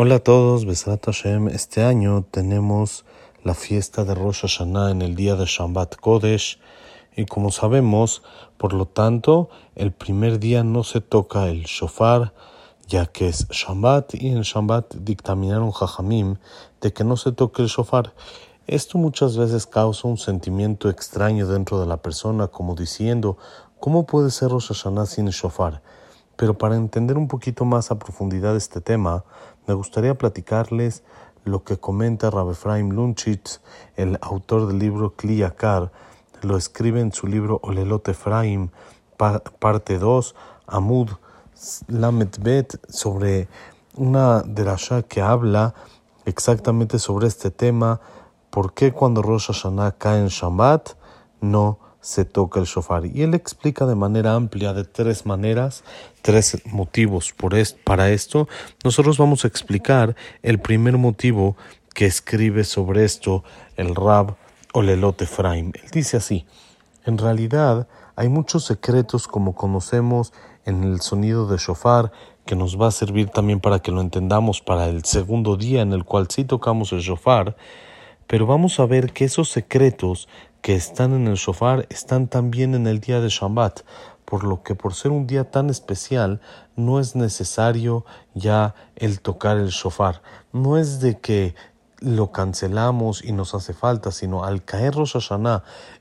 Hola a todos, Besat Hashem. Este año tenemos la fiesta de Rosh Hashanah en el día de Shabbat Kodesh y como sabemos, por lo tanto, el primer día no se toca el shofar, ya que es Shabbat y en Shabbat dictaminaron Jajamim de que no se toque el shofar. Esto muchas veces causa un sentimiento extraño dentro de la persona, como diciendo, ¿cómo puede ser Rosh Hashanah sin shofar? Pero para entender un poquito más a profundidad este tema, me gustaría platicarles lo que comenta Rabbi Efraim Lunchitz, el autor del libro Kliyakar, lo escribe en su libro Olelot Efraim, parte 2, Amud Lamet Bet, sobre una derasha que habla exactamente sobre este tema, por qué cuando Rosh Hashanah cae en Shabbat no se toca el shofar. Y él explica de manera amplia, de tres maneras, tres motivos por para esto. Nosotros vamos a explicar el primer motivo que escribe sobre esto el Rab Olelot Efraim. Él dice así, en realidad hay muchos secretos como conocemos en el sonido de shofar que nos va a servir también para que lo entendamos para el segundo día en el cual sí tocamos el shofar, pero vamos a ver que esos secretos que están en el shofar están también en el día de Shabbat, por lo que por ser un día tan especial no es necesario ya el tocar el shofar. No es de que lo cancelamos y nos hace falta, sino al caer Rosh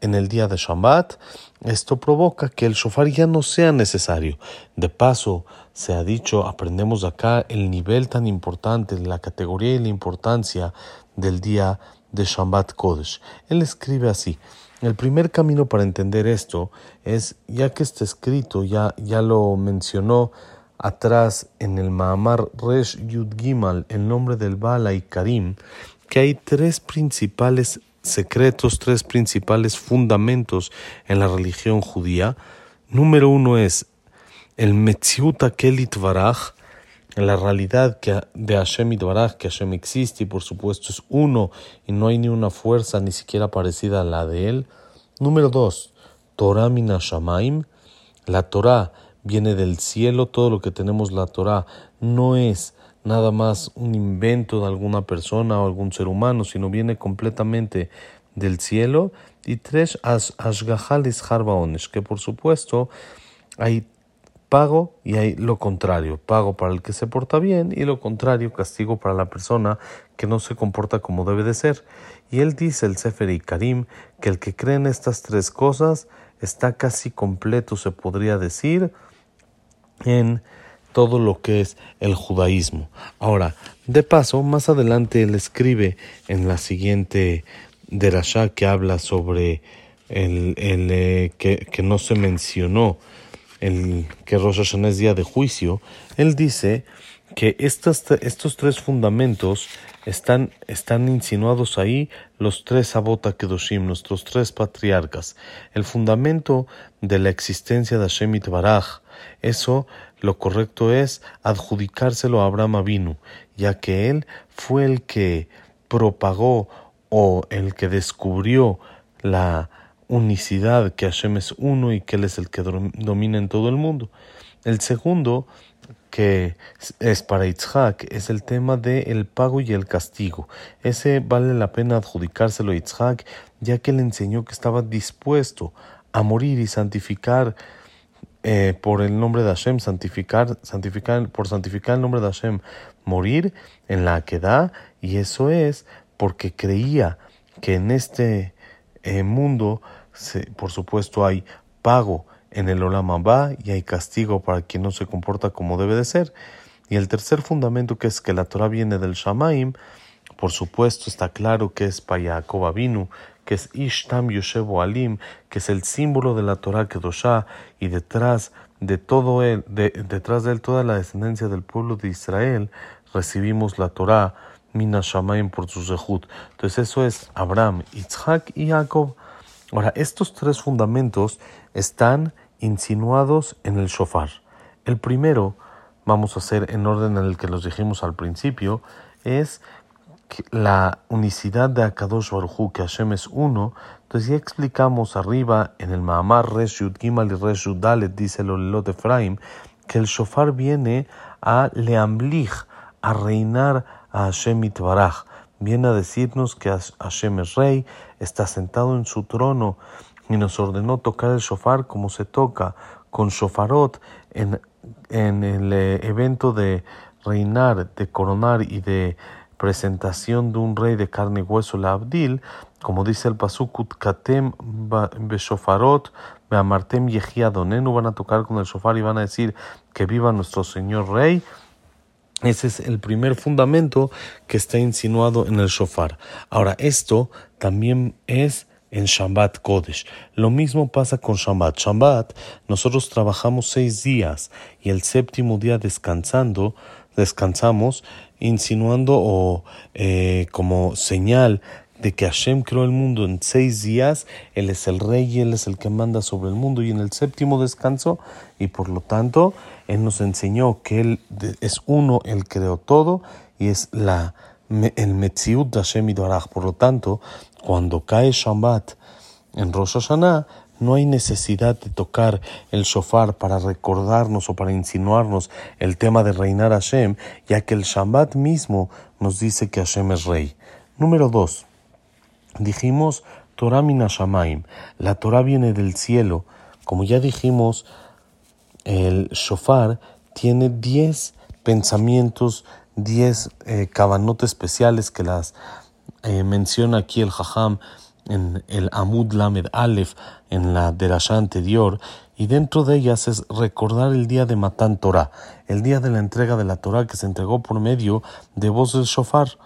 en el día de Shabbat, esto provoca que el shofar ya no sea necesario. De paso, se ha dicho, aprendemos acá el nivel tan importante, la categoría y la importancia del día de Shabbat Kodesh. Él escribe así. El primer camino para entender esto es, ya que está escrito, ya, ya lo mencionó atrás en el Mahamar Resh Yud Gimal, el nombre del Bala y Karim, que hay tres principales secretos, tres principales fundamentos en la religión judía. Número uno es el Metziut Kelit la realidad que de Hashem Baraj, que Hashem existe y por supuesto es uno y no hay ni una fuerza ni siquiera parecida a la de él. Número dos, Torah Minashamaim, la Torah viene del cielo, todo lo que tenemos la Torah no es nada más un invento de alguna persona o algún ser humano, sino viene completamente del cielo. Y tres, Ashgahalis Harbaonesh, que por supuesto hay pago y hay lo contrario, pago para el que se porta bien y lo contrario, castigo para la persona que no se comporta como debe de ser. Y él dice, el Sefer y Karim, que el que cree en estas tres cosas está casi completo, se podría decir, en todo lo que es el judaísmo. Ahora, de paso, más adelante él escribe en la siguiente derashá que habla sobre el, el eh, que, que no se mencionó el que Rosh Hashanah es día de juicio, él dice que estos tres fundamentos están, están insinuados ahí los tres Abota Kedoshim, nuestros tres patriarcas. El fundamento de la existencia de Hashem Baraj, eso lo correcto es adjudicárselo a Abraham Avinu, ya que él fue el que propagó o el que descubrió la unicidad, que Hashem es uno y que Él es el que domina en todo el mundo. El segundo, que es para Yitzhak, es el tema del el pago y el castigo. Ese vale la pena adjudicárselo a Yitzhak, ya que le enseñó que estaba dispuesto a morir y santificar eh, por el nombre de Hashem, santificar, santificar, por santificar el nombre de Hashem, morir en la queda, y eso es porque creía que en este eh, mundo por supuesto hay pago en el Olam y hay castigo para quien no se comporta como debe de ser. Y el tercer fundamento que es que la Torah viene del Shamaim, por supuesto está claro que es para Avinu, que es Ishtam Yoshevo Alim, que es el símbolo de la Torah Kedoshá y detrás de todo él, detrás de él toda la descendencia del pueblo de Israel, recibimos la Torah Mina Shamaim por su Zehut. Entonces eso es Abraham, Isaac y Jacob. Ahora, estos tres fundamentos están insinuados en el shofar. El primero, vamos a hacer en orden en el que los dijimos al principio, es la unicidad de Akadosh Baruj que Hashem es uno. Entonces ya explicamos arriba en el Mahamar Resh Yud Gimal y Resh Dalet, dice el Olelot Efraim, que el shofar viene a leamlich, a reinar a Hashem Itbaraj. Viene a decirnos que Hashem es rey, está sentado en su trono y nos ordenó tocar el shofar como se toca con shofarot en, en el eh, evento de reinar, de coronar y de presentación de un rey de carne y hueso, la Abdil, como dice el Pasukut Katem Beshofarot, Beamartem Yehiadonenu, van a tocar con el shofar y van a decir que viva nuestro Señor Rey. Ese es el primer fundamento que está insinuado en el shofar. Ahora, esto también es en Shabbat Kodesh. Lo mismo pasa con Shabbat. Shabbat, nosotros trabajamos seis días y el séptimo día descansando, descansamos, insinuando o eh, como señal de que Hashem creó el mundo en seis días, Él es el rey y Él es el que manda sobre el mundo y en el séptimo descanso y por lo tanto Él nos enseñó que Él es uno, Él creó todo y es la, el Metziut de Hashem y Por lo tanto, cuando cae Shabbat en Rosh Hashanah, no hay necesidad de tocar el shofar para recordarnos o para insinuarnos el tema de reinar Hashem, ya que el Shabbat mismo nos dice que Hashem es rey. Número dos. Dijimos Torah Minashamaim. La Torah viene del cielo. Como ya dijimos, el shofar tiene diez pensamientos, diez eh, especiales que las eh, menciona aquí el Jajam en el Amud Lamed Aleph, en la derasha anterior, y dentro de ellas es recordar el día de Matan Torah, el día de la entrega de la Torah que se entregó por medio de voz del shofar.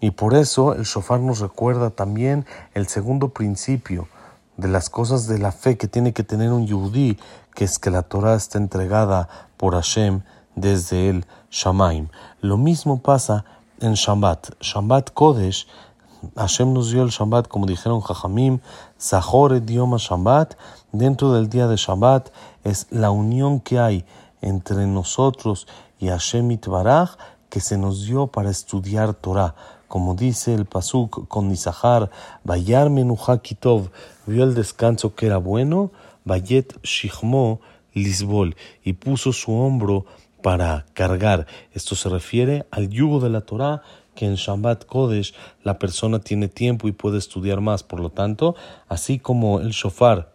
Y por eso el shofar nos recuerda también el segundo principio de las cosas de la fe que tiene que tener un yudí, que es que la Torah está entregada por Hashem desde el Shamaim. Lo mismo pasa en Shabbat. Shabbat Kodesh Hashem nos dio el Shabbat, como dijeron Jajamim, Zahor idioma Shabbat, dentro del día de Shabbat es la unión que hay entre nosotros y Hashem Itbaraj que se nos dio para estudiar Torah. Como dice el Pasuk con Nisahar, Bayar Kitov, vio el descanso que era bueno, Bayet Shihmo Lisbol, y puso su hombro para cargar. Esto se refiere al yugo de la Torah que en Shabbat Kodesh la persona tiene tiempo y puede estudiar más. Por lo tanto, así como el shofar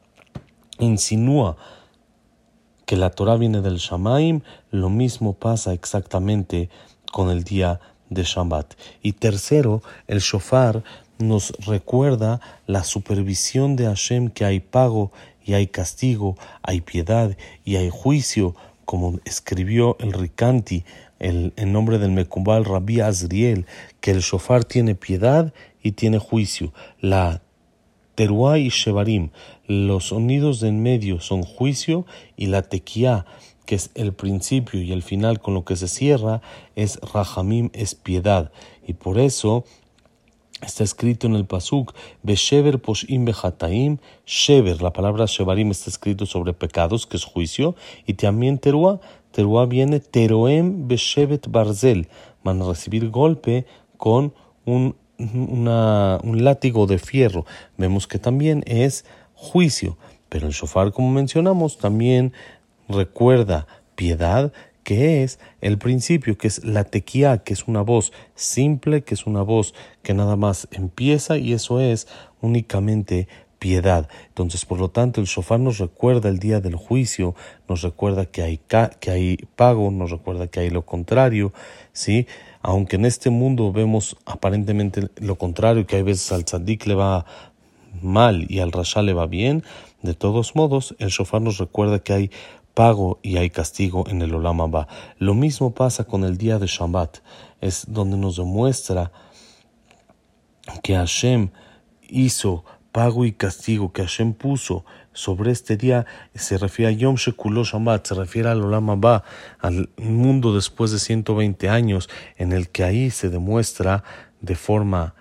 insinúa que la Torah viene del Shamaim, lo mismo pasa exactamente con el día de Shabbat. Y tercero, el shofar nos recuerda la supervisión de Hashem que hay pago y hay castigo, hay piedad y hay juicio, como escribió el Ricanti el, en nombre del Mekumbal Rabbi Azriel, que el shofar tiene piedad y tiene juicio. La teruá y shevarim, los sonidos de en medio son juicio y la tequía, que es el principio y el final con lo que se cierra, es rahamim, es piedad. Y por eso Está escrito en el Pasuk, Beshever Poshim Bejataim, Shever, la palabra Shevarim está escrito sobre pecados, que es juicio, y también Teruah, Teruah viene Teroem Beshevet Barzel, van a recibir golpe con un, un látigo de fierro. Vemos que también es juicio, pero el shofar, como mencionamos, también recuerda piedad, que es el principio, que es la tequía, que es una voz simple, que es una voz que nada más empieza y eso es únicamente piedad. Entonces, por lo tanto, el shofar nos recuerda el día del juicio, nos recuerda que hay, que hay pago, nos recuerda que hay lo contrario, ¿sí? Aunque en este mundo vemos aparentemente lo contrario, que hay veces al tzadik le va mal y al rasha le va bien, de todos modos, el shofar nos recuerda que hay pago y hay castigo en el Olam Abba. Lo mismo pasa con el día de Shabbat, es donde nos demuestra que Hashem hizo pago y castigo, que Hashem puso sobre este día, se refiere a Yom Shekulo Shabbat, se refiere al Olam Abba, al mundo después de 120 años, en el que ahí se demuestra de forma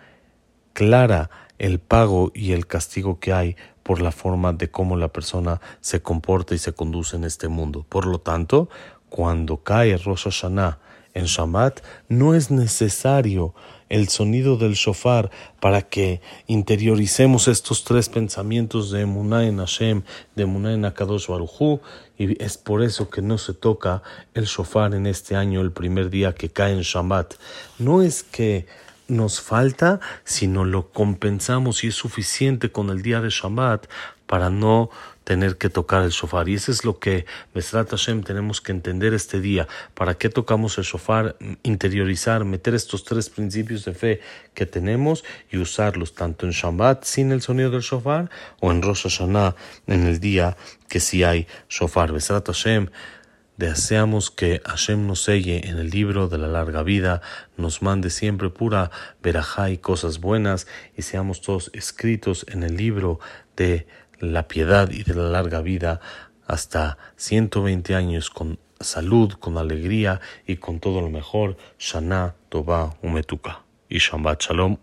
clara el pago y el castigo que hay por la forma de cómo la persona se comporta y se conduce en este mundo. Por lo tanto, cuando cae Rosh Hashanah en Shabbat, no es necesario el sonido del shofar para que interioricemos estos tres pensamientos de Emuná en Hashem, de Emuná en Akadosh Baruchu, y es por eso que no se toca el shofar en este año, el primer día que cae en Shabbat. No es que nos falta, sino lo compensamos y es suficiente con el día de Shabbat para no tener que tocar el shofar. Y eso es lo que, Besrat Hashem, tenemos que entender este día. ¿Para qué tocamos el shofar? Interiorizar, meter estos tres principios de fe que tenemos y usarlos tanto en Shabbat sin el sonido del shofar o en Rosh Hashanah en el día que sí hay shofar. Besrat Hashem, Deseamos que Hashem nos en el libro de la larga vida, nos mande siempre pura verajá y cosas buenas y seamos todos escritos en el libro de la piedad y de la larga vida hasta 120 años con salud, con alegría y con todo lo mejor. Shana, Toba, Umetuka. Y Shabbat Shalom.